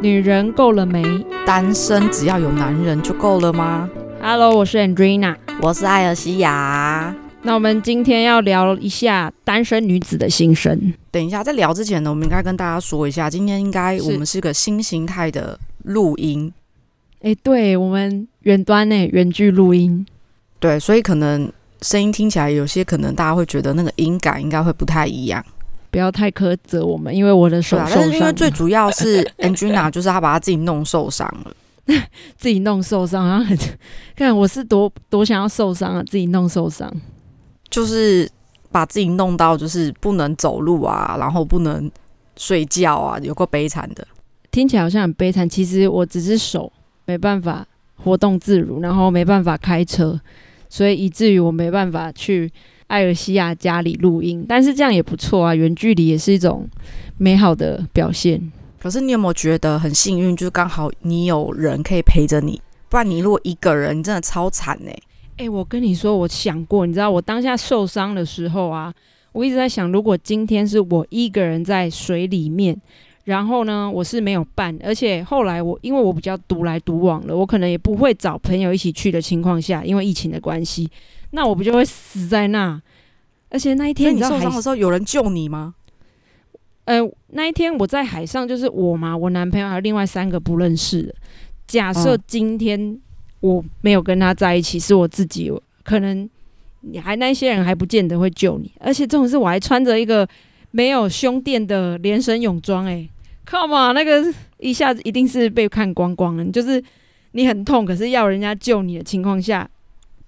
女人够了没单身只要有男人就够了吗？Hello，我是 Andrina，我是艾尔西亚。那我们今天要聊一下单身女子的心声。等一下，在聊之前呢，我们应该跟大家说一下，今天应该我们是个新形态的录音。哎，对我们远端呢，远距录音。对，所以可能声音听起来有些可能大家会觉得那个音感应该会不太一样。不要太苛责我们，因为我的手受伤。但是因为最主要是 Angina，就是他把他自己弄受伤了，自己弄受伤啊！看我是多多想要受伤啊，自己弄受伤，就是把自己弄到就是不能走路啊，然后不能睡觉啊，有个悲惨的。听起来好像很悲惨，其实我只是手没办法活动自如，然后没办法开车，所以以至于我没办法去。艾尔西亚家里录音，但是这样也不错啊，远距离也是一种美好的表现。可是你有没有觉得很幸运，就是刚好你有人可以陪着你，不然你如果一个人，你真的超惨哎！哎，我跟你说，我想过，你知道我当下受伤的时候啊，我一直在想，如果今天是我一个人在水里面，然后呢，我是没有伴，而且后来我因为我比较独来独往了，我可能也不会找朋友一起去的情况下，因为疫情的关系。那我不就会死在那？而且那一天你受伤的时候有人救你吗？呃，那一天我在海上，就是我嘛，我男朋友还有另外三个不认识的。假设今天我没有跟他在一起，是我自己，可能你还那些人还不见得会救你。而且这种事我还穿着一个没有胸垫的连身泳装，哎，Come on，那个一下子一定是被看光光了。就是你很痛，可是要人家救你的情况下，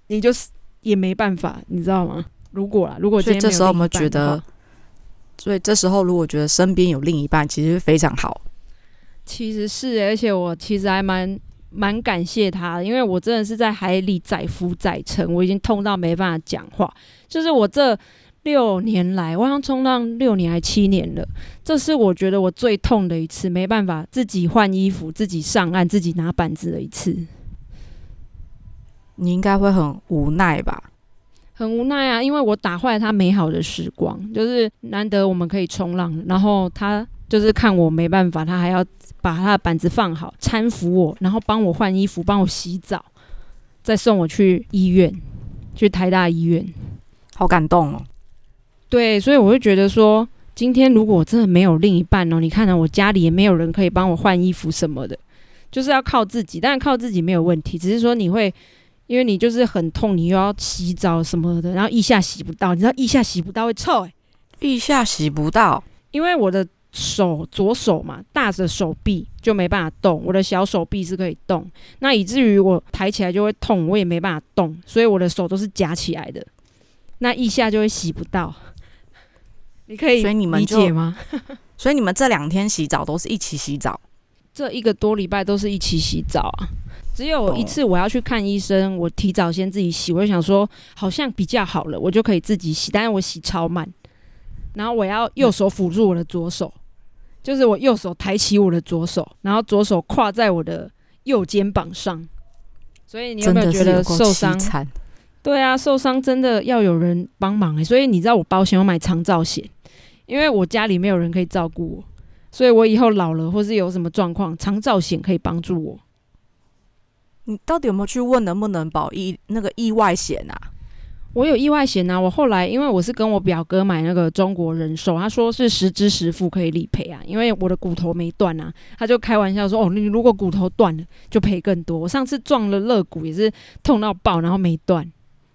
你就是。也没办法，你知道吗？如果啦，如果所以这时候我们觉得，所以这时候如果觉得身边有另一半，其实非常好。其实是，而且我其实还蛮蛮感谢他的，因为我真的是在海里载浮载沉，我已经痛到没办法讲话。就是我这六年来，我好像冲浪六年还七年了，这是我觉得我最痛的一次，没办法自己换衣服、自己上岸、自己拿板子的一次。你应该会很无奈吧？很无奈啊，因为我打坏了他美好的时光，就是难得我们可以冲浪，然后他就是看我没办法，他还要把他的板子放好，搀扶我，然后帮我换衣服，帮我洗澡，再送我去医院，去台大医院，好感动哦。对，所以我会觉得说，今天如果我真的没有另一半哦，你看到我家里也没有人可以帮我换衣服什么的，就是要靠自己，但是靠自己没有问题，只是说你会。因为你就是很痛，你又要洗澡什么的，然后腋下洗不到，你知道腋下洗不到会臭哎，腋下洗不到，因为我的手左手嘛，大着手臂就没办法动，我的小手臂是可以动，那以至于我抬起来就会痛，我也没办法动，所以我的手都是夹起来的，那腋下就会洗不到。你可以理解吗？所以你们这两天洗澡都是一起洗澡，这一个多礼拜都是一起洗澡啊。只有一次我要去看医生，我提早先自己洗，我就想说好像比较好了，我就可以自己洗。但是我洗超慢，然后我要右手辅助我的左手，就是我右手抬起我的左手，然后左手跨在我的右肩膀上。所以你有没有觉得受伤？对啊，受伤真的要有人帮忙哎。所以你知道我保险我买长照险，因为我家里没有人可以照顾我，所以我以后老了或是有什么状况，长照险可以帮助我。你到底有没有去问能不能保意那个意外险啊？我有意外险啊！我后来因为我是跟我表哥买那个中国人寿，他说是十支十付可以理赔啊。因为我的骨头没断啊，他就开玩笑说：“哦，你如果骨头断了，就赔更多。”我上次撞了肋骨也是痛到爆，然后没断，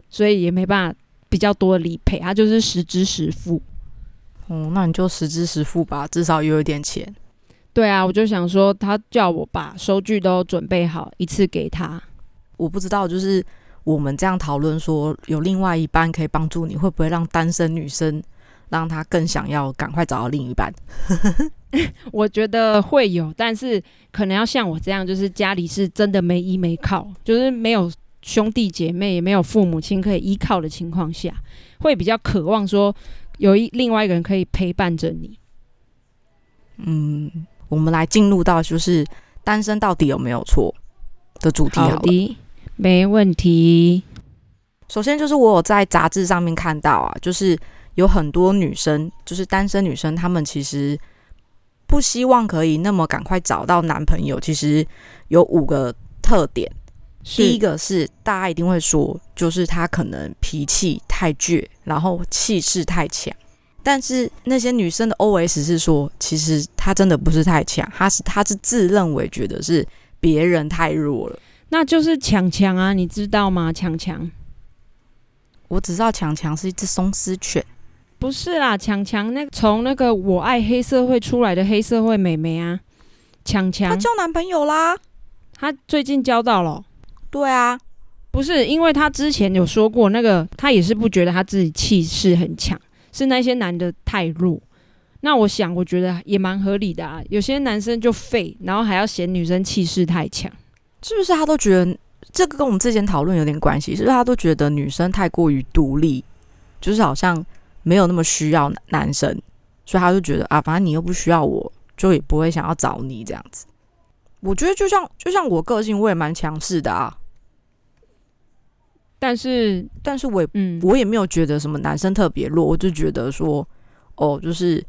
所以也没办法比较多的理赔，他就是十支十付。哦，那你就十支十付吧，至少有一点钱。对啊，我就想说，他叫我把收据都准备好，一次给他。我不知道，就是我们这样讨论说，有另外一半可以帮助你，会不会让单身女生让她更想要赶快找到另一半？我觉得会有，但是可能要像我这样，就是家里是真的没依没靠，就是没有兄弟姐妹，也没有父母亲可以依靠的情况下，会比较渴望说有一另外一个人可以陪伴着你。嗯。我们来进入到就是单身到底有没有错的主题。好的，没问题。首先就是我有在杂志上面看到啊，就是有很多女生，就是单身女生，她们其实不希望可以那么赶快找到男朋友，其实有五个特点。第一个是大家一定会说，就是她可能脾气太倔，然后气势太强。但是那些女生的 OS 是说，其实她真的不是太强，她是她是自认为觉得是别人太弱了。那就是强强啊，你知道吗？强强，我只知道强强是一只松狮犬，不是啦，强强那从那个我爱黑社会出来的黑社会美眉啊，强强，她交男朋友啦，她最近交到了。对啊，不是，因为她之前有说过，那个她也是不觉得她自己气势很强，是那些男的太弱。那我想，我觉得也蛮合理的啊。有些男生就废，然后还要嫌女生气势太强，是不是？他都觉得这个跟我们之前讨论有点关系，是不是？他都觉得女生太过于独立，就是好像没有那么需要男生，所以他就觉得啊，反正你又不需要我，就也不会想要找你这样子。我觉得就像就像我个性，我也蛮强势的啊。但是，但是我也嗯，我也没有觉得什么男生特别弱，我就觉得说，哦，就是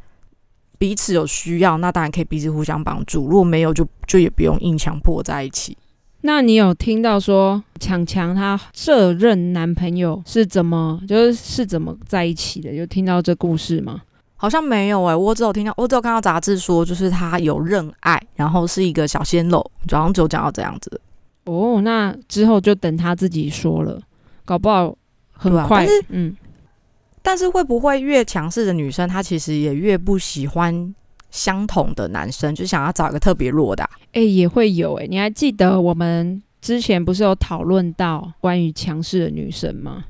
彼此有需要，那当然可以彼此互相帮助。如果没有，就就也不用硬强迫在一起。那你有听到说强强他这任男朋友是怎么，就是是怎么在一起的？有听到这故事吗？好像没有哎，我只有听到，我只有看到杂志说，就是他有认爱，然后是一个小鲜肉，好像就讲到这样子。哦，那之后就等他自己说了。搞不好很快，嗯，但是会不会越强势的女生，她其实也越不喜欢相同的男生，就想要找一个特别弱的？哎，也会有哎，你还记得我们之前不是有讨论到关于强势的女生吗？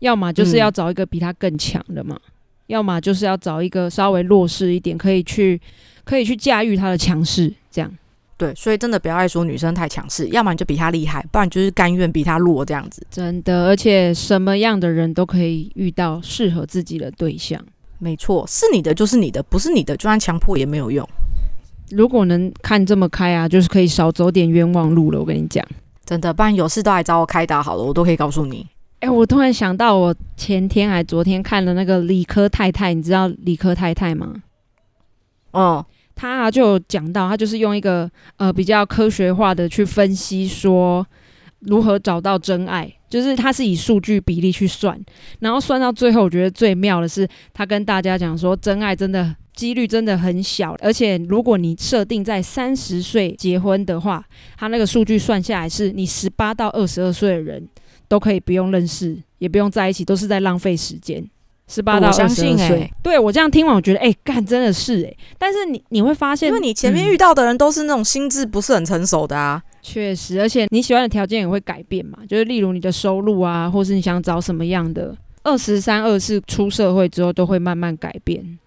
要么就是要找一个比她更强的嘛，要么就是要找一个稍微弱势一点，可以去可以去驾驭她的强势，这样。对，所以真的不要爱说女生太强势，要么你就比她厉害，不然就是甘愿比她弱这样子。真的，而且什么样的人都可以遇到适合自己的对象。没错，是你的就是你的，不是你的就算强迫也没有用。如果能看这么开啊，就是可以少走点冤枉路了。我跟你讲，真的，不然有事都来找我开导好了，我都可以告诉你。哎，我突然想到，我前天还昨天看了那个理科太太，你知道理科太太吗？哦。他就讲到，他就是用一个呃比较科学化的去分析说如何找到真爱，就是他是以数据比例去算，然后算到最后，我觉得最妙的是他跟大家讲说，真爱真的几率真的很小，而且如果你设定在三十岁结婚的话，他那个数据算下来是你十八到二十二岁的人都可以不用认识，也不用在一起，都是在浪费时间。十八到二十岁，对我这样听完，我觉得哎，干真的是哎。但是你你会发现，因为你前面遇到的人都是那种心智不是很成熟的啊，确实，而且你喜欢的条件也会改变嘛，就是例如你的收入啊，或是你想找什么样的，二十三、二四出社会之后都会慢慢改变。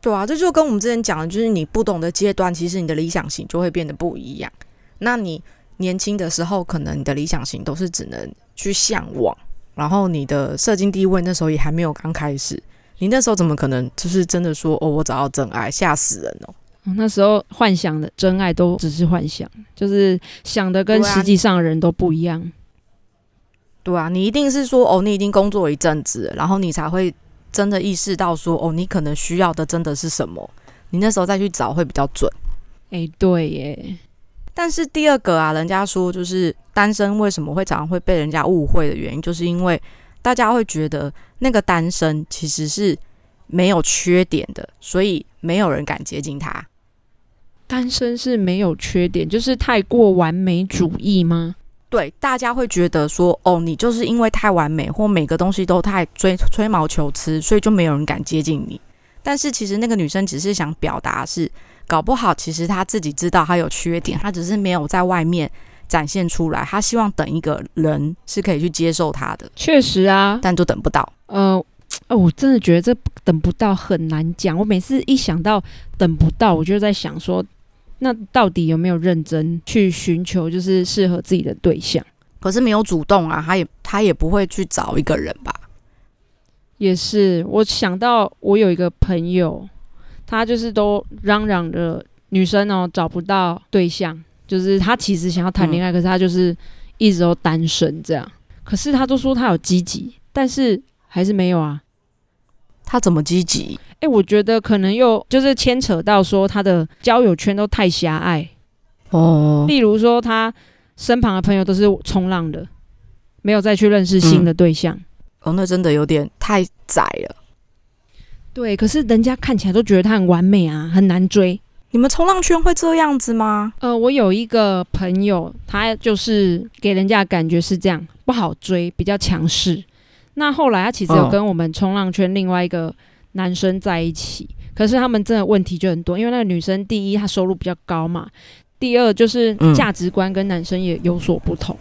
对啊，这就跟我们之前讲的，就是你不懂的阶段，其实你的理想型就会变得不一样。那你年轻的时候，可能你的理想型都是只能去向往。然后你的射精地位那时候也还没有刚开始，你那时候怎么可能就是真的说哦，我找到真爱，吓死人哦！那时候幻想的真爱都只是幻想，就是想的跟实际上的人都不一样。对啊，你一定是说哦，你已经工作一阵子，然后你才会真的意识到说哦，你可能需要的真的是什么，你那时候再去找会比较准。哎，对耶。但是第二个啊，人家说就是单身为什么会常常会被人家误会的原因，就是因为大家会觉得那个单身其实是没有缺点的，所以没有人敢接近他。单身是没有缺点，就是太过完美主义吗？对，大家会觉得说，哦，你就是因为太完美，或每个东西都太追吹毛求疵，所以就没有人敢接近你。但是其实那个女生只是想表达是。搞不好，其实他自己知道他有缺点，他只是没有在外面展现出来。他希望等一个人是可以去接受他的。确实啊，但都等不到。呃，哦，我真的觉得这等不到很难讲。我每次一想到等不到，我就在想说，那到底有没有认真去寻求，就是适合自己的对象？可是没有主动啊，他也他也不会去找一个人吧？也是，我想到我有一个朋友。他就是都嚷嚷着女生哦找不到对象，就是他其实想要谈恋爱，可是他就是一直都单身这样。可是他都说他有积极，但是还是没有啊。他怎么积极？哎、我觉得可能又就是牵扯到说他的交友圈都太狭隘，哦，例如说他身旁的朋友都是冲浪的，没有再去认识新的对象。哦，那真的有点太窄了。对，可是人家看起来都觉得他很完美啊，很难追。你们冲浪圈会这样子吗？呃，我有一个朋友，他就是给人家的感觉是这样，不好追，比较强势。那后来他其实有嗯跟我们冲浪圈另外一个男生在一起，可是他们真的问题就很多，因为那个女生第一她收入比较高嘛，第二就是嗯价值观跟男生也有所不同，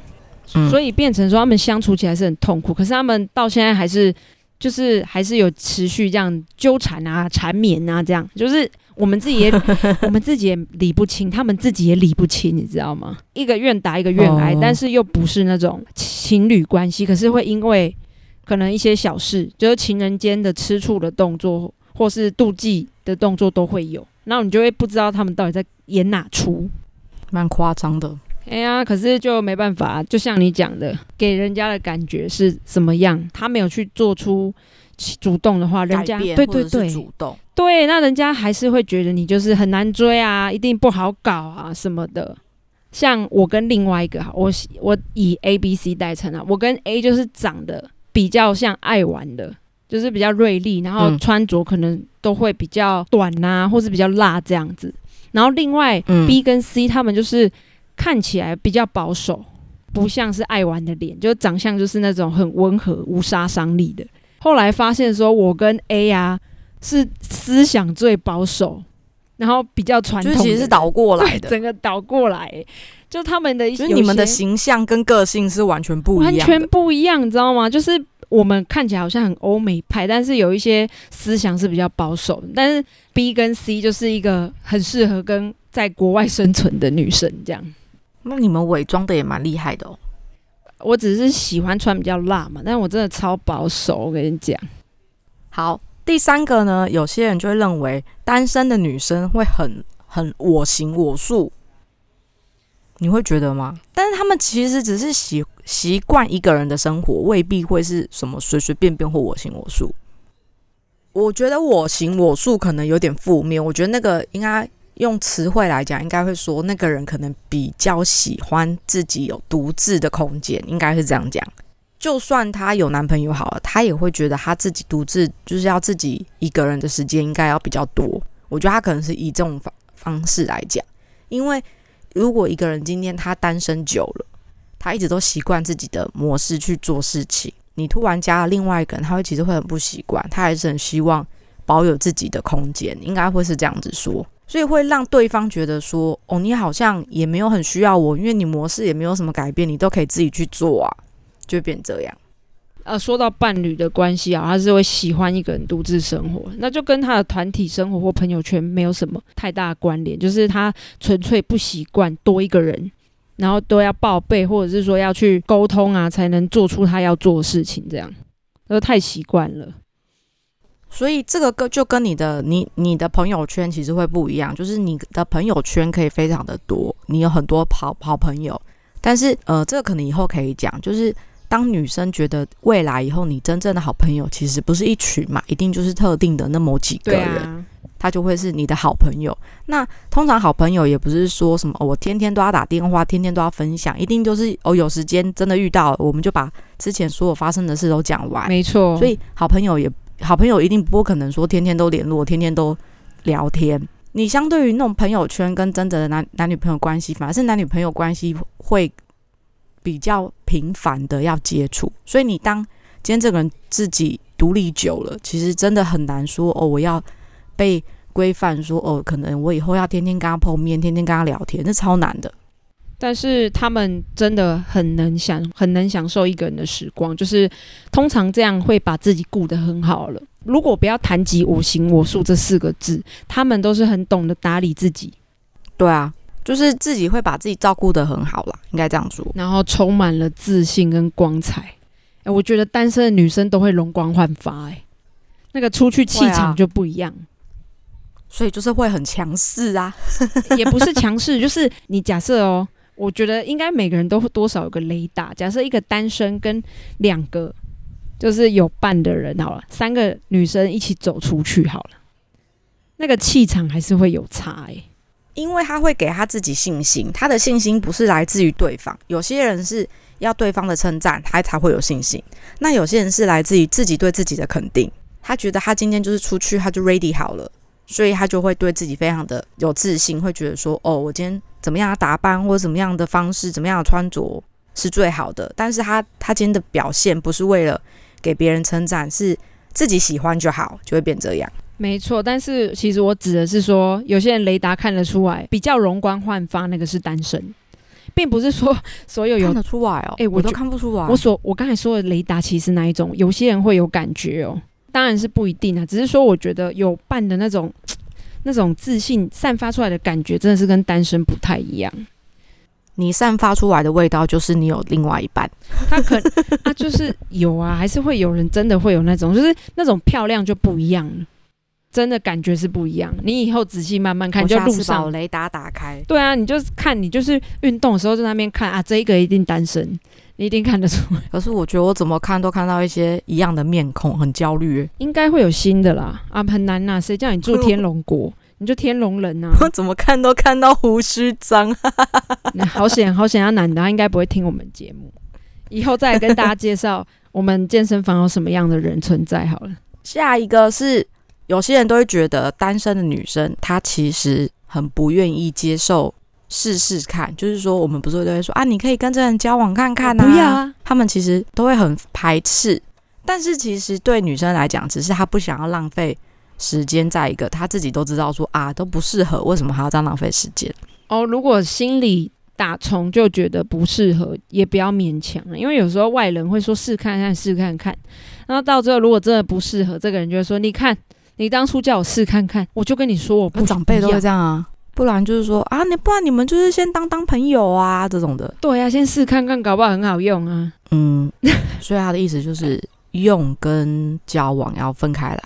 嗯所以变成说他们相处起来是很痛苦。可是他们到现在还是就是还是有持续这样纠缠啊、缠绵啊，这样就是我们自己也 我们自己也理不清，他们自己也理不清，你知道吗？一个愿打一个愿挨，哦但是又不是那种情侣关系，可是会因为可能一些小事，就是情人间的吃醋的动作，或是妒忌的动作都会有，然后你就会不知道他们到底在演哪出。蛮夸张的。哎呀，可是就没办法，就像你讲的，给人家的感觉是怎么样？他没有去做出主动的话，人家对对对主动。对，那人家还是会觉得你就是很难追啊，一定不好搞啊什么的。像我跟另外一个哈，我喜我以 A、B、C 代称啊，我跟 A 就是长得比较像爱玩的，就是比较锐利，然后嗯穿着可能都会比较短呐、或是比较辣这样子。然后另外嗯 B 跟 C 他们就是看起来比较保守，不像是爱玩的脸，就长相就是那种很温和、无杀伤力的。后来发现说，我跟 A 啊是思想最保守，然后比较传统，就其实是倒过来的，整个倒过来，就他们的一些就是你们的形象跟个性是完全不一样完。全不一样，你知道吗？就是我们看起来好像很欧美派，但是有一些思想是比较保守。但是 B 跟 C 就是一个很适合跟在国外生存的女生，这样。那你们伪装的也蛮厉害的哦。我只是喜欢穿比较辣嘛，但是我真的超保守，我跟你讲。好，第三个呢，有些人就会认为单身的女生会很很我行我素，你会觉得吗？但是他们其实只是习习惯一个人的生活，未必会是什么随随便便或我行我素。我觉得我行我素可能有点负面，我觉得那个应该用词汇来讲，应该会说那个人可能比较喜欢自己有独自的空间，应该是这样讲。就算她有男朋友好了，她也会觉得她自己独自就是要自己一个人的时间应该要比较多。我觉得她可能是以这种方方式来讲，因为如果一个人今天他单身久了，他一直都习惯自己的模式去做事情，你突然加了另外一个人，他会其实会很不习惯，他还是很希望保有自己的空间，应该会是这样子说。所以会让对方觉得说，哦，你好像也没有很需要我，因为你模式也没有什么改变，你都可以自己去做啊，就变这样。呃，说到伴侣的关系啊，他是会喜欢一个人独自生活，那就跟他的团体生活或朋友圈没有什么太大关联，就是他纯粹不习惯多一个人，然后都要报备，或者是说要去沟通啊，才能做出他要做的事情，这样，都太习惯了。所以这个跟就跟你的你你的朋友圈其实会不一样，就是你的朋友圈可以非常的多，你有很多好好朋友，但是呃，这个可能以后可以讲，就是当女生觉得未来以后你真正的好朋友其实不是一群嘛，一定就是特定的那么几个人，啊，他就会是你的好朋友。那通常好朋友也不是说什么、哦、我天天都要打电话，天天都要分享，一定就是哦有时间真的遇到了，我们就把之前所有发生的事都讲完。没错。所以好朋友也好朋友一定不可能说天天都联络，天天都聊天。你相对于那种朋友圈跟真正的男男女朋友关系，反而是男女朋友关系会比较频繁的要接触。所以你当今天这个人自己独立久了，其实真的很难说哦，我要被规范说哦，可能我以后要天天跟他碰面，天天跟他聊天，那超难的。但是他们真的很能享，很能享受一个人的时光，就是通常这样会把自己顾得很好了。如果不要谈及我行我素这四个字，他们都是很懂得打理自己，对啊，就是自己会把自己照顾得很好啦，应该这样说。然后充满了自信跟光彩。哎，我觉得单身的女生都会容光焕发，哎，那个出去气场就不一样，所以就是会很强势啊。也不是强势，就是你假设哦，我觉得应该每个人都多少有个雷达。假设一个单身跟两个就是有伴的人好了，三个女生一起走出去好了，那个气场还是会有差哎、因为他会给他自己信心，他的信心不是来自于对方。有些人是要对方的称赞，他才会有信心；那有些人是来自于自己对自己的肯定。他觉得他今天就是出去，他就 ready 好了，所以他就会对自己非常的有自信，会觉得说：“哦，我今天怎么样的打扮，或者怎么样的方式，怎么样的穿着是最好的。”但是他他今天的表现不是为了给别人称赞，是自己喜欢就好，就会变这样。没错，但是其实我指的是说，有些人雷达看得出来，比较容光焕发，那个是单身，并不是说 所有有看得出来哦，哎我都看不出来。我所我刚才说的雷达其实那一种，有些人会有感觉哦，当然是不一定啊，只是说我觉得有伴的那种 那种自信散发出来的感觉，真的是跟单身不太一样。你散发出来的味道，就是你有另外一半。他可他，就是有啊，还是会有人真的会有那种，就是那种漂亮就不一样了，真的感觉是不一样。你以后仔细慢慢看，就路上。雷达打开，对啊，你就是看，你就是运动的时候在那边看啊，这一个一定单身，你一定看得出来，可是我觉得我怎么看都看到一些一样的面孔，很焦虑耶。应该会有新的啦啊，很难呐、谁叫你住天龙国，你就天龙人呐、我怎么看都看到胡须章。好险好险，他男的他应该不会听我们节目，以后再来跟大家介绍我们健身房有什么样的人存在好了。下一个是有些人都会觉得单身的女生，她其实很不愿意接受试试看，就是说我们不是都会说啊，你可以跟这人交往看看呐、不要啊，他们其实都会很排斥，但是其实对女生来讲，只是她不想要浪费时间在一个她自己都知道说啊都不适合，为什么还要这样浪费时间？哦，如果心里打从就觉得不适合，也不要勉强了，因为有时候外人会说试看看试看看，然后到最后如果真的不适合，这个人就会说，你看你当初叫我试看看，我就跟你说我不长辈都会要。这样啊，不然就是说啊，你不然你们就是先当当朋友啊这种的，对呀、先试看看，搞不好很好用啊。嗯，所以他的意思就是用跟交往要分开来，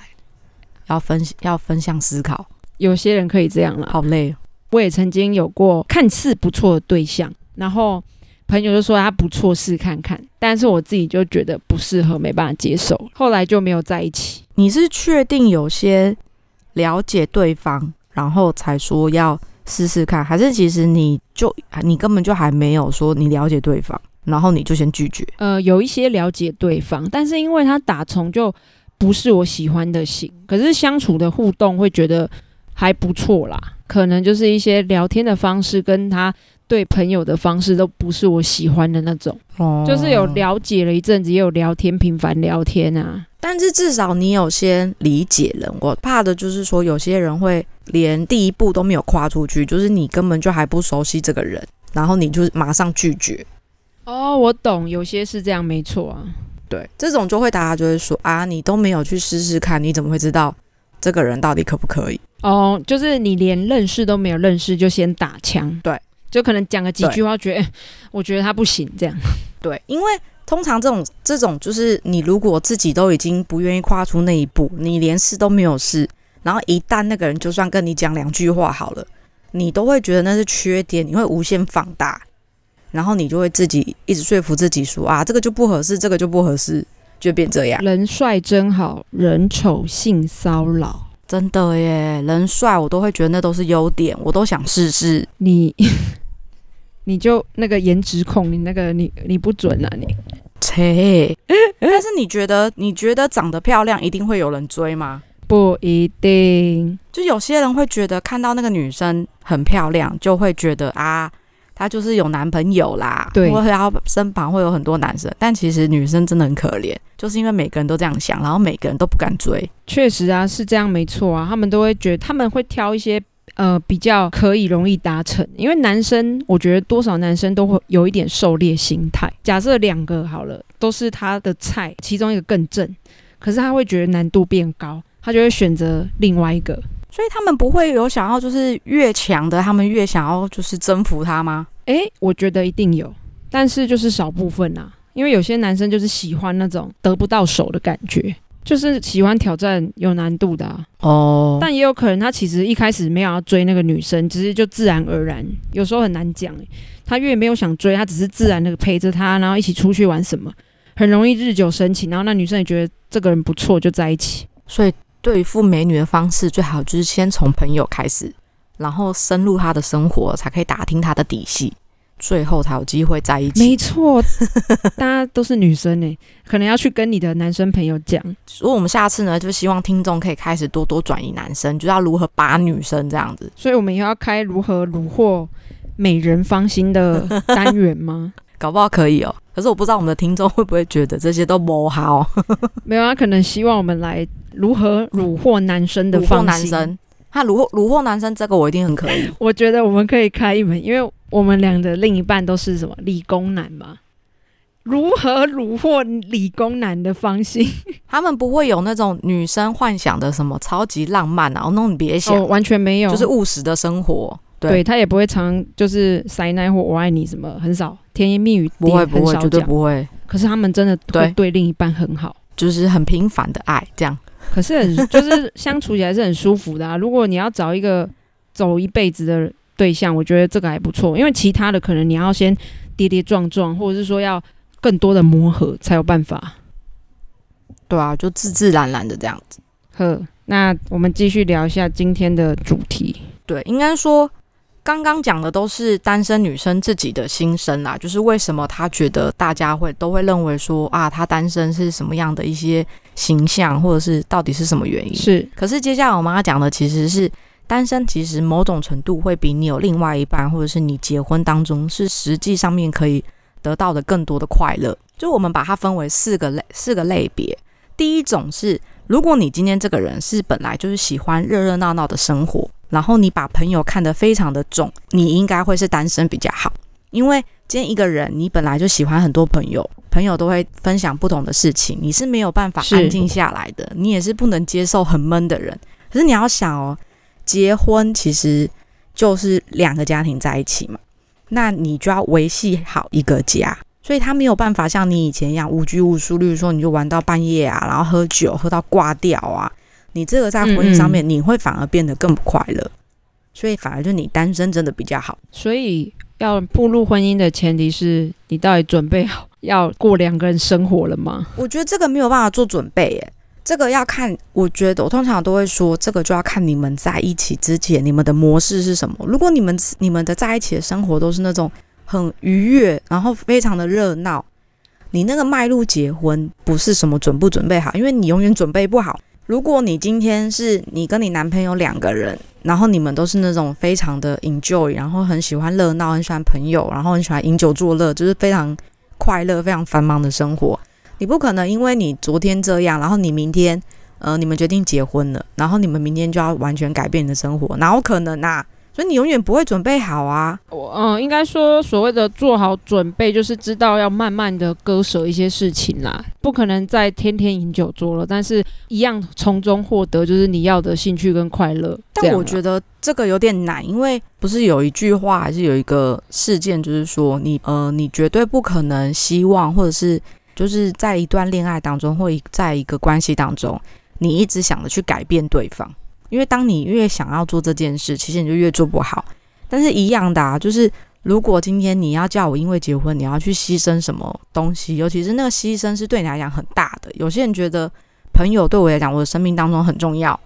要分要分向思考，有些人可以这样了，好累哦。我也曾经有过看似不错的对象，然后朋友就说他不错，试看看，但是我自己就觉得不适合，没办法接受，后来就没有在一起。你是确定有些了解对方，然后才说要试试看，还是其实你就你根本就还没有说你了解对方，然后你就先拒绝？呃，有一些了解对方，但是因为他打从就不是我喜欢的型，可是相处的互动会觉得还不错啦。可能就是一些聊天的方式跟他对朋友的方式都不是我喜欢的那种，哦就是有了解了一阵子，也有聊天，频繁聊天啊。但是至少你有先理解人。我怕的就是说，有些人会连第一步都没有跨出去，就是你根本就还不熟悉这个人，然后你就马上拒绝。哦，我懂，有些是这样，没错啊。对，这种就会大家就会说啊，你都没有去试试看，你怎么会知道这个人到底可不可以？哦，就是你连认识都没有认识，就先打枪，对，就可能讲个几句话，觉得、哎我觉得他不行，这样。对，因为通常这种这种就是你如果自己都已经不愿意跨出那一步，你连试都没有试，然后一旦那个人就算跟你讲两句话好了，你都会觉得那是缺点，你会无限放大，然后你就会自己一直说服自己说啊，这个就不合适，这个就不合适，就变这样。人帅真好，人丑性骚扰。真的耶，人帅我都会觉得那都是优点，我都想试试。你你就那个颜值控，你那个你你不准啊你。切，但是你觉得你觉得长得漂亮一定会有人追吗？不一定，就有些人会觉得看到那个女生很漂亮，就会觉得啊，她就是有男朋友啦，对或者她身旁会有很多男生。但其实女生真的很可怜，就是因为每个人都这样想，然后每个人都不敢追。确实啊，是这样没错啊。他们都会觉得他们会挑一些呃比较可以容易达成，因为男生我觉得多少男生都会有一点狩猎心态。假设两个好了，都是他的菜，其中一个更正，可是他会觉得难度变高，他就会选择另外一个。所以他们不会有想要就是越强的，他们越想要就是征服他吗？诶，我觉得一定有，但是就是少部分啊，因为有些男生就是喜欢那种得不到手的感觉，就是喜欢挑战有难度的啊。哦，但也有可能他其实一开始没有要追那个女生，只是就自然而然，有时候很难讲欸。他越没有想追，他只是自然的陪着她，然后一起出去玩什么，很容易日久生情，然后那女生也觉得这个人不错，就在一起。所以对付美女的方式，最好就是先从朋友开始，然后深入她的生活，才可以打听她的底细。最后才有机会在一起。没错，大家都是女生呢，可能要去跟你的男生朋友讲。所以我们下次呢，就希望听众可以开始多多转移男生，就要如何把女生这样子。所以我们以后要开如何虏获美人芳心的单元吗？搞不好可以哦。可是我不知道我们的听众会不会觉得这些都不好。没有啊，可能希望我们来如何虏获男生的芳心。他虏获虏获男生，这个我一定很可以。我觉得我们可以开一门，因为。我们俩的另一半都是什么理工男嘛？如何虏获理工男的芳心？他们不会有那种女生幻想的什么超级浪漫啊？那种别想，完全没有，就是务实的生活。对他也不会常就是塞奶或我爱你什么，很少甜言蜜语，不会不会，绝对不会。可是他们真的会对另一半很好，就是很平凡的爱这样。可是很 就是相处起来是很舒服的啊。如果你要找一个走一辈子的。对象，我觉得这个还不错，因为其他的可能你要先跌跌撞撞，或者是说要更多的磨合才有办法。对啊，就自自然然的这样子。呵，那我们继续聊一下今天的主题。对，应该说刚刚讲的都是单身女生自己的心声啦，就是为什么她觉得大家会都会认为说啊，她单身是什么样的一些形象，或者是到底是什么原因？是。可是接下来我们要讲的其实是。单身其实某种程度会比你有另外一半，或者是你结婚当中是实际上面可以得到的更多的快乐。就我们把它分为四个类四个类别。第一种是，如果你今天这个人是本来就是喜欢热热闹闹的生活，然后你把朋友看得非常的重，你应该会是单身比较好。因为今天一个人你本来就喜欢很多朋友，朋友都会分享不同的事情，你是没有办法安静下来的，你也是不能接受很闷的人。可是你要想哦。结婚其实就是两个家庭在一起嘛，那你就要维系好一个家，所以他没有办法像你以前一样无拘无束，例如说你就玩到半夜啊，然后喝酒喝到挂掉啊，你这个在婚姻上面你会反而变得更不快乐，所以反而就你单身真的比较好。所以要步入婚姻的前提是你到底准备好要过两个人生活了吗？我觉得这个没有办法做准备耶。这个要看，我觉得我通常都会说，这个就要看你们在一起之前，你们的模式是什么。如果你们你们的在一起的生活都是那种很愉悦，然后非常的热闹，你那个迈入结婚不是什么准不准备好，因为你永远准备不好。如果你今天是你跟你男朋友两个人，然后你们都是那种非常的 enjoy，然后很喜欢热闹，很喜欢朋友，然后很喜欢饮酒作乐，就是非常快乐、非常繁忙的生活。你不可能因为你昨天这样，然后你明天，呃，你们决定结婚了，然后你们明天就要完全改变你的生活，哪有可能啊？所以你永远不会准备好啊。我嗯，应该说所谓的做好准备，就是知道要慢慢的割舍一些事情啦。不可能再天天饮酒桌了，但是一样从中获得就是你要的兴趣跟快乐。但我觉得这个有点难，因为不是有一句话，还是有一个事件，就是说你呃，你绝对不可能希望或者是。就是在一段恋爱当中，或在一个关系当中，你一直想着去改变对方，因为当你越想要做这件事，其实你就越做不好。但是一样的啊，就是如果今天你要叫我因为结婚，你要去牺牲什么东西，尤其是那个牺牲是对你来讲很大的。有些人觉得朋友对我来讲，我的生命当中很重要，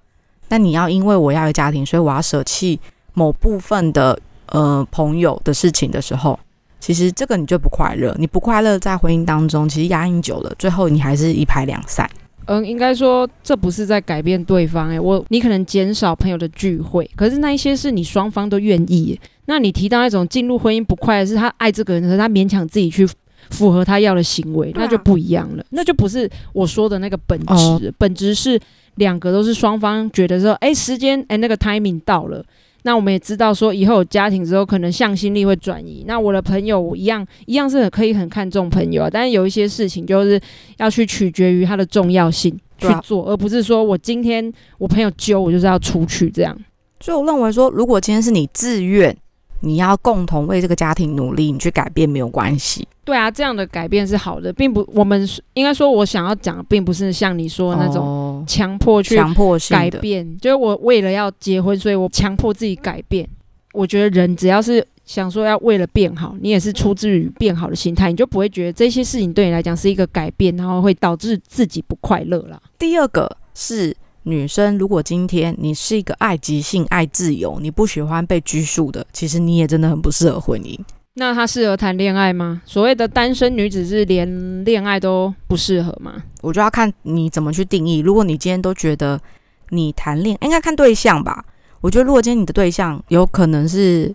但你要因为我要有家庭，所以我要舍弃某部分的呃朋友的事情的时候。其实这个你就不快乐，你不快乐在婚姻当中，其实压抑久了，最后你还是一拍两散。嗯，应该说这不是在改变对方，诶，我你可能减少朋友的聚会，可是那一些是你双方都愿意。那你提到一种进入婚姻不快的，是他爱这个人，可是他勉强自己去符合他要的行为，那就不一样了，那就不是我说的那个本质，本质是两个都是双方觉得说，哎，时间，哎，那个 timing 到了。那我们也知道，说以后有家庭之后，可能向心力会转移。那我的朋友我一样，一样是很可以很看重朋友啊，但是有一些事情就是要去取决于它的重要性去做，而不是说我今天我朋友揪我就是要出去这样。所以我认为说，如果今天是你自愿。你要共同为这个家庭努力，你去改变没有关系。对啊，这样的改变是好的，并不，我们应该说，我想要讲，并不是像你说的那种强迫去强迫性改变。就是我为了要结婚，所以我强迫自己改变。我觉得人只要是想说要为了变好，你也是出自于变好的心态，你就不会觉得这些事情对你来讲是一个改变，然后会导致自己不快乐啦。第二个是女生，如果今天你是一个爱即兴、爱自由，你不喜欢被拘束的，其实你也真的很不适合婚姻。那他适合谈恋爱吗？所谓的单身女子是连恋爱都不适合吗？我就要看你怎么去定义。如果你今天都觉得你谈恋，应该看对象吧。我觉得如果今天你的对象有可能是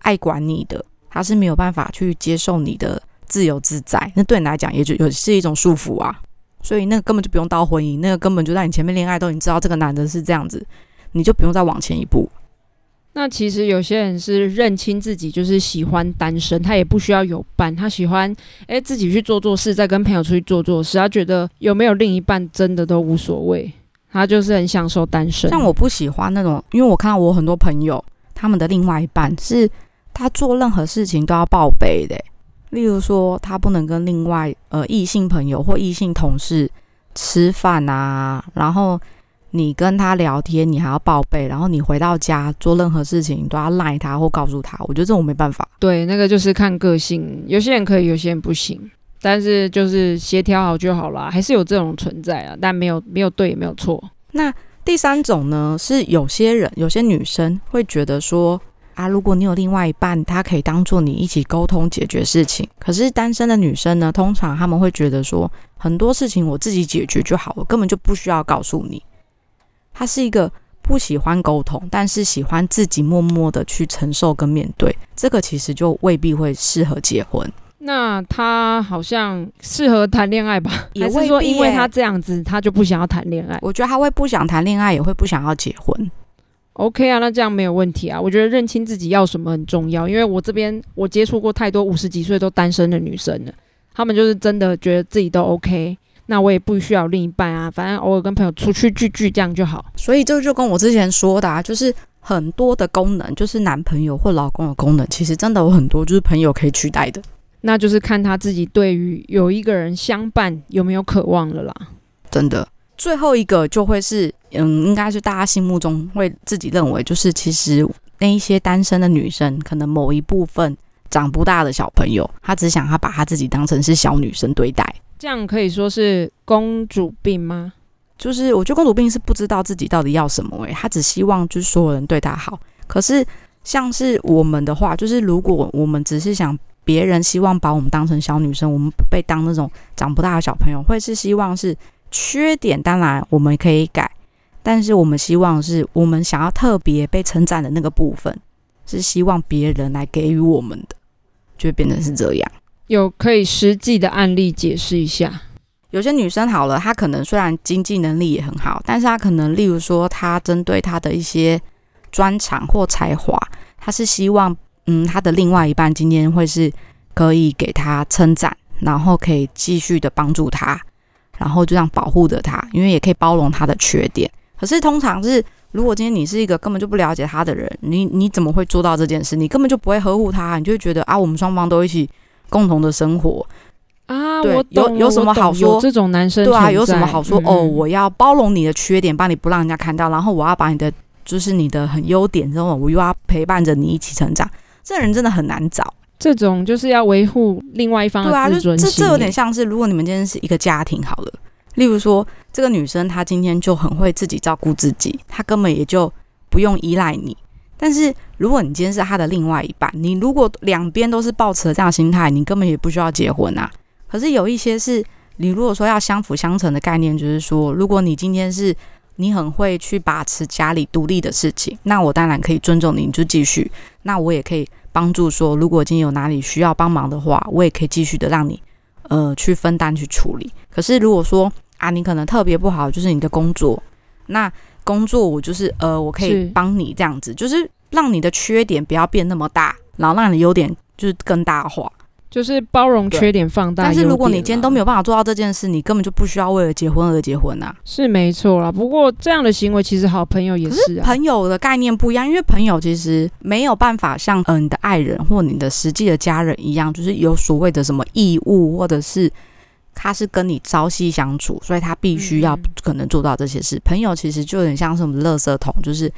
爱管你的，他是没有办法去接受你的自由自在，那对你来讲也就有是一种束缚啊。所以那个根本就不用到婚姻，那个根本就在你前面恋爱都已经知道这个男的是这样子，你就不用再往前一步。那其实有些人是认清自己就是喜欢单身，他也不需要有伴，他喜欢诶自己去做做事，再跟朋友出去做做事，他觉得有没有另一半真的都无所谓，他就是很享受单身。像我不喜欢那种，因为我看到我很多朋友他们的另外一半是他做任何事情都要报备的，例如说他不能跟另外呃异性朋友或异性同事吃饭啊，然后。你跟他聊天，你还要报备，然后你回到家做任何事情都要赖他或告诉他。我觉得这种没办法。对，那个就是看个性，有些人可以，有些人不行。但是就是协调好就好啦，还是有这种存在啊。但没有没有对，也没有错。那第三种呢，是有些人，有些女生会觉得说啊，如果你有另外一半，他可以当做你一起沟通解决事情。可是单身的女生呢，通常他们会觉得说，很多事情我自己解决就好了，根本就不需要告诉你。他是一个不喜欢沟通，但是喜欢自己默默的去承受跟面对，这个其实就未必会适合结婚。那他好像适合谈恋爱吧？也是说，因为他这样子，他就不想要谈恋爱？我觉得他会不想谈恋爱，也会不想要结婚。OK 啊，那这样没有问题啊。我觉得认清自己要什么很重要，因为我这边我接触过太多五十几岁都单身的女生了，她们就是真的觉得自己都 OK。那我也不需要另一半啊，反正偶尔跟朋友出去聚聚这样就好。所以这就跟我之前说的，啊，就是很多的功能，就是男朋友或老公的功能，其实真的有很多就是朋友可以取代的。那就是看他自己对于有一个人相伴有没有渴望了啦。真的，最后一个就会是，嗯，应该是大家心目中会自己认为，就是其实那一些单身的女生，可能某一部分长不大的小朋友，她只想她把她自己当成是小女生对待。这样可以说是公主病吗？就是我觉得公主病是不知道自己到底要什么诶，她只希望就是所有人对她好。可是像是我们的话，就是如果我们只是想别人希望把我们当成小女生，我们被当那种长不大的小朋友，会是希望是缺点，当然我们可以改，但是我们希望是我们想要特别被称赞的那个部分，是希望别人来给予我们的，就会变成是这样。有可以实际的案例解释一下。有些女生好了，她可能虽然经济能力也很好，但是她可能，例如说，她针对她的一些专长或才华，她是希望，嗯，她的另外一半今天会是可以给她称赞，然后可以继续的帮助她，然后就这样保护着她，因为也可以包容她的缺点。可是通常是，如果今天你是一个根本就不了解她的人，你你怎么会做到这件事？你根本就不会呵护她，你就会觉得啊，我们双方都一起。共同的生活啊，对，有有什么好说？这种男生对啊，有什么好说？哦，我要包容你的缺点，帮你不让人家看到，然后我要把你的就是你的很优点，然后我又要陪伴着你一起成长。这人真的很难找。这种就是要维护另外一方的自尊心。这这有点像是，如果你们今天是一个家庭好了，例如说这个女生她今天就很会自己照顾自己，她根本也就不用依赖你。但是，如果你今天是他的另外一半，你如果两边都是抱持这样心态，你根本也不需要结婚啊。可是有一些是，你如果说要相辅相成的概念，就是说，如果你今天是你很会去把持家里独立的事情，那我当然可以尊重你，你就继续。那我也可以帮助说，如果今天有哪里需要帮忙的话，我也可以继续的让你呃去分担去处理。可是如果说啊，你可能特别不好，就是你的工作，那。工作我就是呃，我可以帮你这样子，就是让你的缺点不要变那么大，然后让你的优点就是更大化，就是包容缺点放大。但是如果你今天都没有办法做到这件事，你根本就不需要为了结婚而结婚呐。是没错啦，不过这样的行为其实好朋友也是朋友的概念不一样，因为朋友其实没有办法像嗯你的爱人或你的实际的家人一样，就是有所谓的什么义务或者是。他是跟你朝夕相处，所以他必须要可能做到这些事。朋友其实就有点像是我们垃圾桶，就是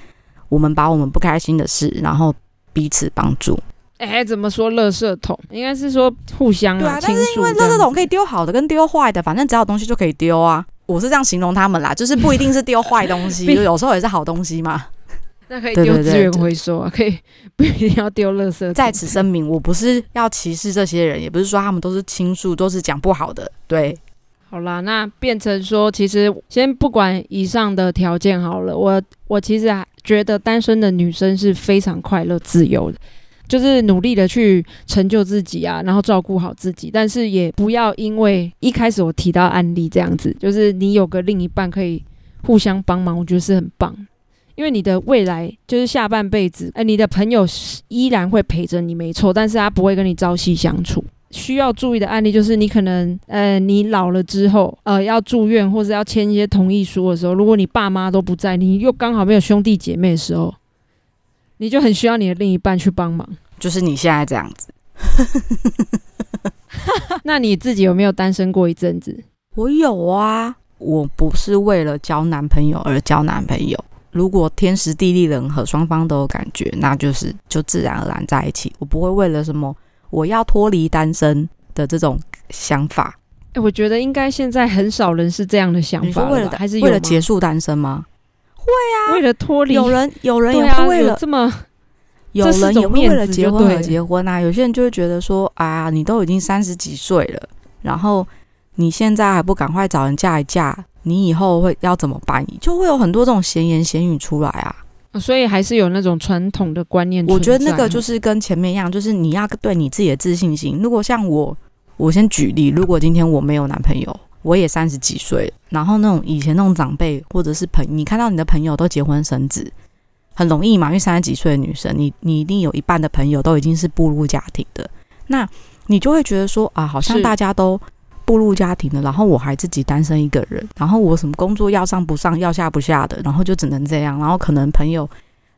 我们把我们不开心的事，然后彼此帮助。哎，怎么说？垃圾桶应该是说互相对啊，但是因为垃圾桶可以丢好的跟丢坏的，反正只要有东西就可以丢啊。我是这样形容他们啦，就是不一定是丢坏东西，就 有时候也是好东西嘛。那可以丢资源回收啊，可以不一定要丢垃圾。在此声明，我不是要歧视这些人，也不是说他们都是倾诉，都是讲不好的。对，好啦，那变成说，其实先不管以上的条件好了，我我其实觉得单身的女生是非常快乐、自由的，就是努力的去成就自己啊，然后照顾好自己，但是也不要因为一开始我提到案例这样子，就是你有个另一半可以互相帮忙，我觉得是很棒。因为你的未来就是下半辈子，哎，你的朋友依然会陪着你，没错，但是他不会跟你朝夕相处。需要注意的案例就是，你可能，呃，你老了之后，呃，要住院或者要签一些同意书的时候，如果你爸妈都不在，你又刚好没有兄弟姐妹的时候，你就很需要你的另一半去帮忙。就是你现在这样子。那你自己有没有单身过一阵子？我有啊，我不是为了交男朋友而交男朋友。如果天时地利人和，双方都有感觉，那就是就自然而然在一起。我不会为了什么我要脱离单身的这种想法。哎，我觉得应该现在很少人是这样的想法。为了还是为了结束单身吗？会啊，为了脱离。有人有人也会为了这么，有人也会为了结婚而结婚啊。有些人就会觉得说啊，你都已经三十几岁了，然后你现在还不赶快找人嫁一嫁？你以后会要怎么办？就会有很多这种闲言闲语出来啊，所以还是有那种传统的观念。我觉得那个就是跟前面一样，就是你要对你自己的自信心。如果像我，我先举例，如果今天我没有男朋友，我也三十几岁，然后那种以前那种长辈或者是朋，你看到你的朋友都结婚生子，很容易嘛，因为三十几岁的女生，你你一定有一半的朋友都已经是步入家庭的，那你就会觉得说啊，好像大家都。步入家庭了，然后我还自己单身一个人，然后我什么工作要上不上，要下不下的，然后就只能这样，然后可能朋友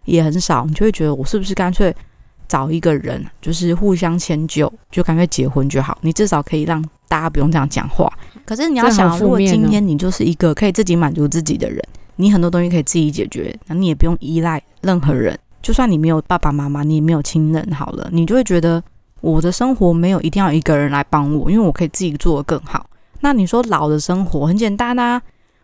也很少，你就会觉得我是不是干脆找一个人，就是互相迁就，就干脆结婚就好，你至少可以让大家不用这样讲话。可是你要想，如果今天你就是一个可以自己满足自己的人，你很多东西可以自己解决，那你也不用依赖任何人，就算你没有爸爸妈妈，你也没有亲人，好了，你就会觉得。我的生活没有一定要一个人来帮我，因为我可以自己做的更好。那你说老的生活很简单啊，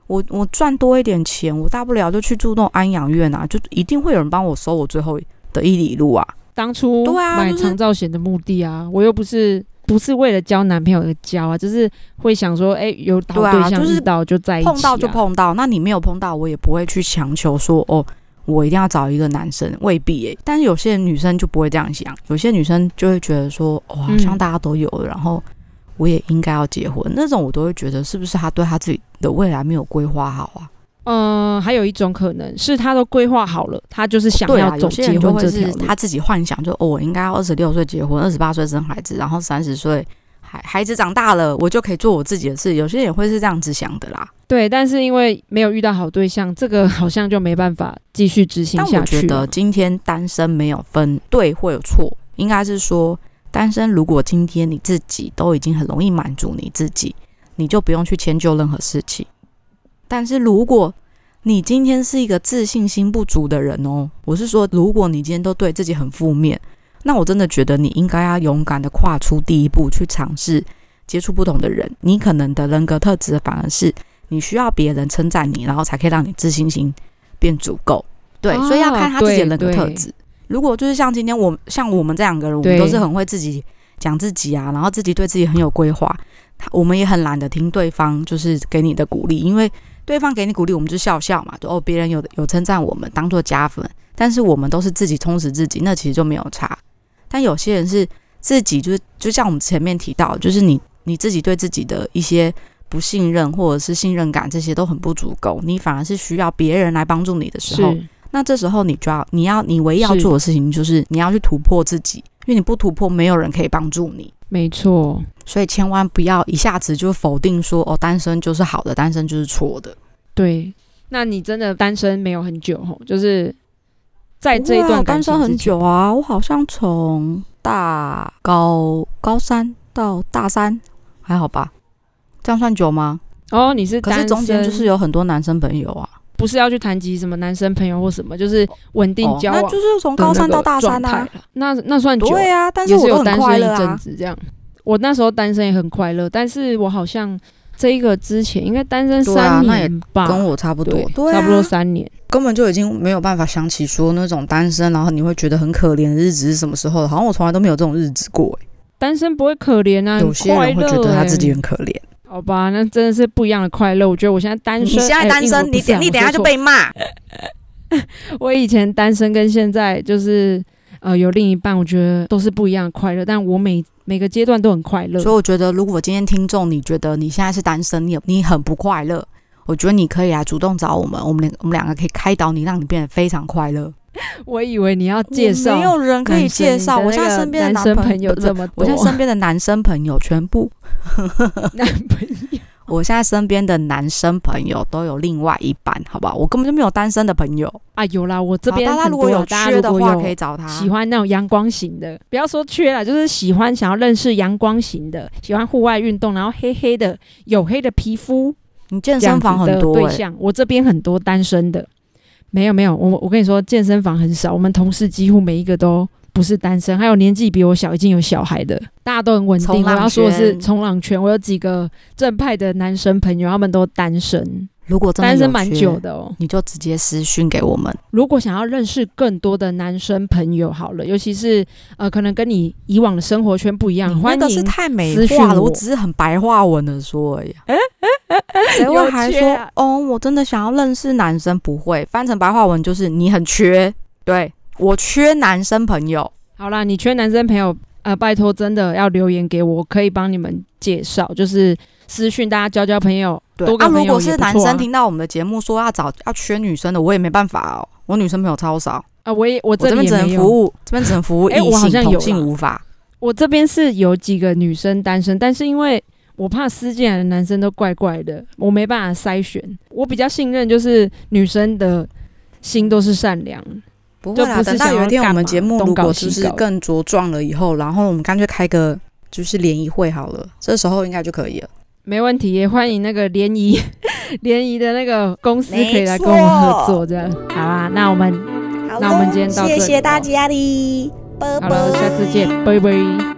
我我赚多一点钱，我大不了就去住那种安养院啊，就一定会有人帮我收我最后的一里路啊。当初对啊买长照险的目的啊，我又不是不是为了交男朋友而交啊，就是会想说，哎，有好对象遇到就在一起，碰到就碰到。那你没有碰到，我也不会去强求说哦。我一定要找一个男生，未必诶。但是有些女生就不会这样想，有些女生就会觉得说，哇，好像大家都有了，然后我也应该要结婚。那种我都会觉得，是不是他对他自己的未来没有规划好啊？嗯，还有一种可能是他都规划好了，他就是想要走结婚这条路。他自己幻想，就哦，我应该要二十六岁结婚，二十八岁生孩子，然后三十岁。孩孩子长大了，我就可以做我自己的事。有些人也会是这样子想的啦。对，但是因为没有遇到好对象，这个好像就没办法继续执行下去。但我觉得今天单身没有分对或有错，应该是说单身。如果今天你自己都已经很容易满足你自己，你就不用去迁就任何事情。但是如果你今天是一个自信心不足的人哦，我是说，如果你今天都对自己很负面。那我真的觉得你应该要勇敢的跨出第一步，去尝试接触不同的人。你可能的人格特质反而是你需要别人称赞你，然后才可以让你自信心变足够。对，所以要看他自己的人格特质。如果就是像今天我像我们这两个人，我们都是很会自己讲自己啊，然后自己对自己很有规划。他我们也很懒得听对方就是给你的鼓励，因为对方给你鼓励，我们就笑笑嘛，就哦别人有有称赞我们当做加分，但是我们都是自己充实自己，那其实就没有差。但有些人是自己，就是就像我们前面提到，就是你你自己对自己的一些不信任或者是信任感，这些都很不足够，你反而是需要别人来帮助你的时候，那这时候你就要你要你唯一要做的事情就是你要去突破自己，因为你不突破，没有人可以帮助你。没错，所以千万不要一下子就否定说哦，单身就是好的，单身就是错的。对，那你真的单身没有很久吼，就是。在这一段单身很久啊，我好像从大高高三到大三，还好吧？这样算久吗？哦，你是，可是中间就是有很多男生朋友啊。不是要去谈及什么男生朋友或什么，就是稳定交往、哦那就是从高三到大三啊。那那算久，对啊，但是也是我都很有单身一。阵子这样。我那时候单身也很快乐，但是我好像这一个之前应该单身三那也年吧，跟我差不多对，，啊差不多三年。根本就已经没有办法想起说那种单身，然后你会觉得很可怜的日子是什么时候的？好像我从来都没有这种日子过、欸。单身不会可怜啊，有些人会觉得他自己很可怜。好吧，那真的是不一样的快乐。我觉得我现在单身，你现在哎单身，你等你等下就。被骂。我以前单身跟现在就是呃有另一半，我觉得都是不一样的快乐。但我每每个阶段都很快乐所以。我觉得，如果今天听众你觉得你现在是单身，你你很不快乐，我觉得你可以来主动找我们，我们两我们两个可以开导你，让你变得非常快乐。我以为你要介绍，没有人可以介绍。我现在身边的男生朋友朋不是这么多，我现在身边的男生朋友全部，男朋友我现在身边的男生朋友都有另外一半，好不好？我根本就没有单身的朋友。啊，有啦，我这边大家如果有缺的话，有可以找他。喜欢那种阳光型的，不要说缺了，就是喜欢想要认识阳光型的，喜欢户外运动，然后黑黑的、黝黑的皮肤你健身房很多欸对象。我这边很多单身的，没有没有，我我跟你说，健身房很少，我们同事几乎每一个都不是单身，还有年纪比我小已经有小孩的，大家都很稳定。我要说的是圈冲浪圈，我有几个正派的男生朋友，他们都单身，如果真的有单身蛮久的哦。你就直接私讯给我们。如果想要认识更多的男生朋友，好了，尤其是呃，可能跟你以往的生活圈不一样，你欢迎那个是太美了，我我只是很白话文的说而已。谁会有还说啊哦？我真的想要认识男生，不会翻成白话文就是你很缺，对我缺男生朋友。好啦，你缺男生朋友，呃，拜托真的要留言给我，我可以帮你们介绍，就是私讯大家交交朋友，对啊，多个朋友如果是男生听到我们的节目说要找要缺女生的，我也没办法哦。我女生朋友超少，啊，我也我我这这边只能服务，这边只能服务哎异性，我好像有同性无法。我这边是有几个女生单身，但是因为我怕私进来的男生都怪怪的，我没办法筛选。我比较信任就是女生的心都是善良，就不会啦，等到有一天我们节目如果是不是更茁壮了以后，然后我们干脆开个就是联谊会好了，这时候应该就可以了。没问题，也欢迎那个联谊 联谊的那个公司可以来跟我们合作，这样好啊。那我们好那我们今天到这里谢谢大家的，拜拜。好了，下次见，拜拜。